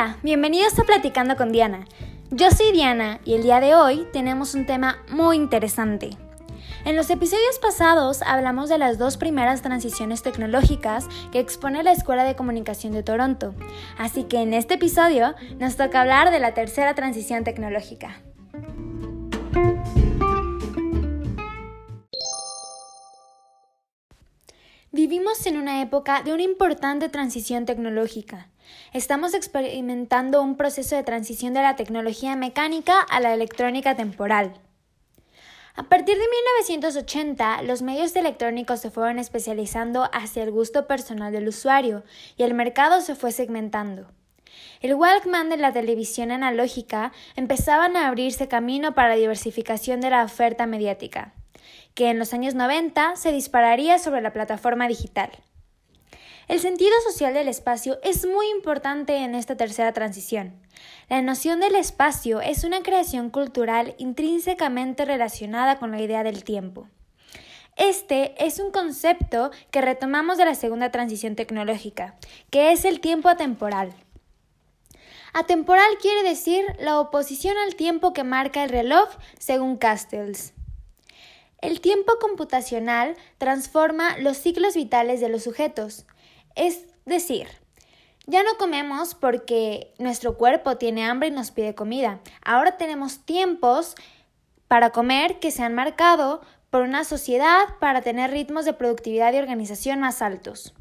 Hola, bienvenidos a Platicando con Diana. Yo soy Diana y el día de hoy tenemos un tema muy interesante. En los episodios pasados hablamos de las dos primeras transiciones tecnológicas que expone la Escuela de Comunicación de Toronto, así que en este episodio nos toca hablar de la tercera transición tecnológica. Vivimos en una época de una importante transición tecnológica. Estamos experimentando un proceso de transición de la tecnología mecánica a la electrónica temporal. A partir de 1980, los medios electrónicos se fueron especializando hacia el gusto personal del usuario y el mercado se fue segmentando. El Walkman de la televisión analógica empezaban a abrirse camino para la diversificación de la oferta mediática que en los años 90 se dispararía sobre la plataforma digital. El sentido social del espacio es muy importante en esta tercera transición. La noción del espacio es una creación cultural intrínsecamente relacionada con la idea del tiempo. Este es un concepto que retomamos de la segunda transición tecnológica, que es el tiempo atemporal. Atemporal quiere decir la oposición al tiempo que marca el reloj según Castells. El tiempo computacional transforma los ciclos vitales de los sujetos. Es decir, ya no comemos porque nuestro cuerpo tiene hambre y nos pide comida. Ahora tenemos tiempos para comer que se han marcado por una sociedad para tener ritmos de productividad y organización más altos.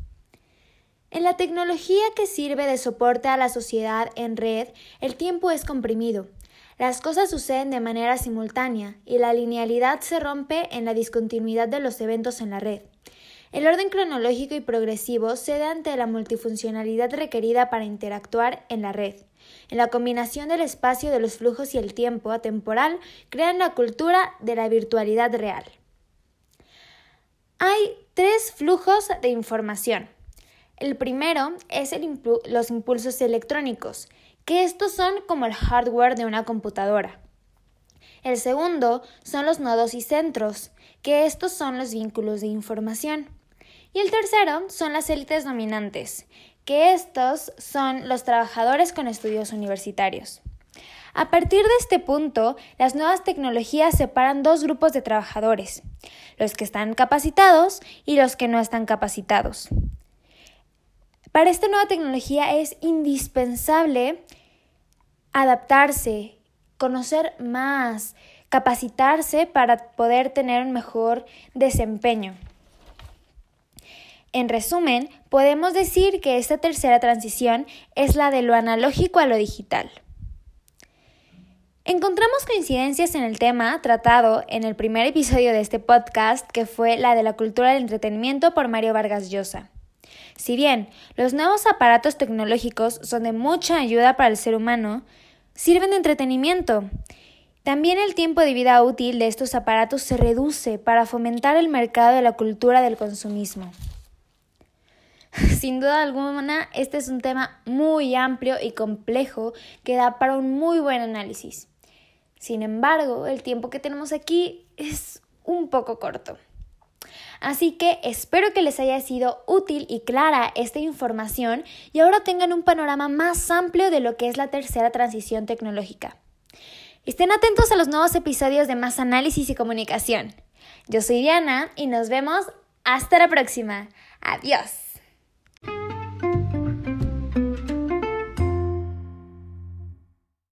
En la tecnología que sirve de soporte a la sociedad en red, el tiempo es comprimido. Las cosas suceden de manera simultánea y la linealidad se rompe en la discontinuidad de los eventos en la red. El orden cronológico y progresivo se da ante la multifuncionalidad requerida para interactuar en la red. En la combinación del espacio de los flujos y el tiempo atemporal crean la cultura de la virtualidad real. Hay tres flujos de información. El primero es los impulsos electrónicos, que estos son como el hardware de una computadora. El segundo son los nodos y centros, que estos son los vínculos de información. Y el tercero son las élites dominantes, que estos son los trabajadores con estudios universitarios. A partir de este punto, las nuevas tecnologías separan dos grupos de trabajadores, los que están capacitados y los que no están capacitados. Para esta nueva tecnología es indispensable adaptarse, conocer más, capacitarse para poder tener un mejor desempeño. En resumen, podemos decir que esta tercera transición es la de lo analógico a lo digital. Encontramos coincidencias en el tema tratado en el primer episodio de este podcast, que fue la de la cultura del entretenimiento por Mario Vargas Llosa. Si bien los nuevos aparatos tecnológicos son de mucha ayuda para el ser humano, sirven de entretenimiento. También el tiempo de vida útil de estos aparatos se reduce para fomentar el mercado de la cultura del consumismo. Sin duda alguna, este es un tema muy amplio y complejo que da para un muy buen análisis. Sin embargo, el tiempo que tenemos aquí es un poco corto. Así que espero que les haya sido útil y clara esta información y ahora tengan un panorama más amplio de lo que es la tercera transición tecnológica. Estén atentos a los nuevos episodios de Más Análisis y Comunicación. Yo soy Diana y nos vemos hasta la próxima. Adiós.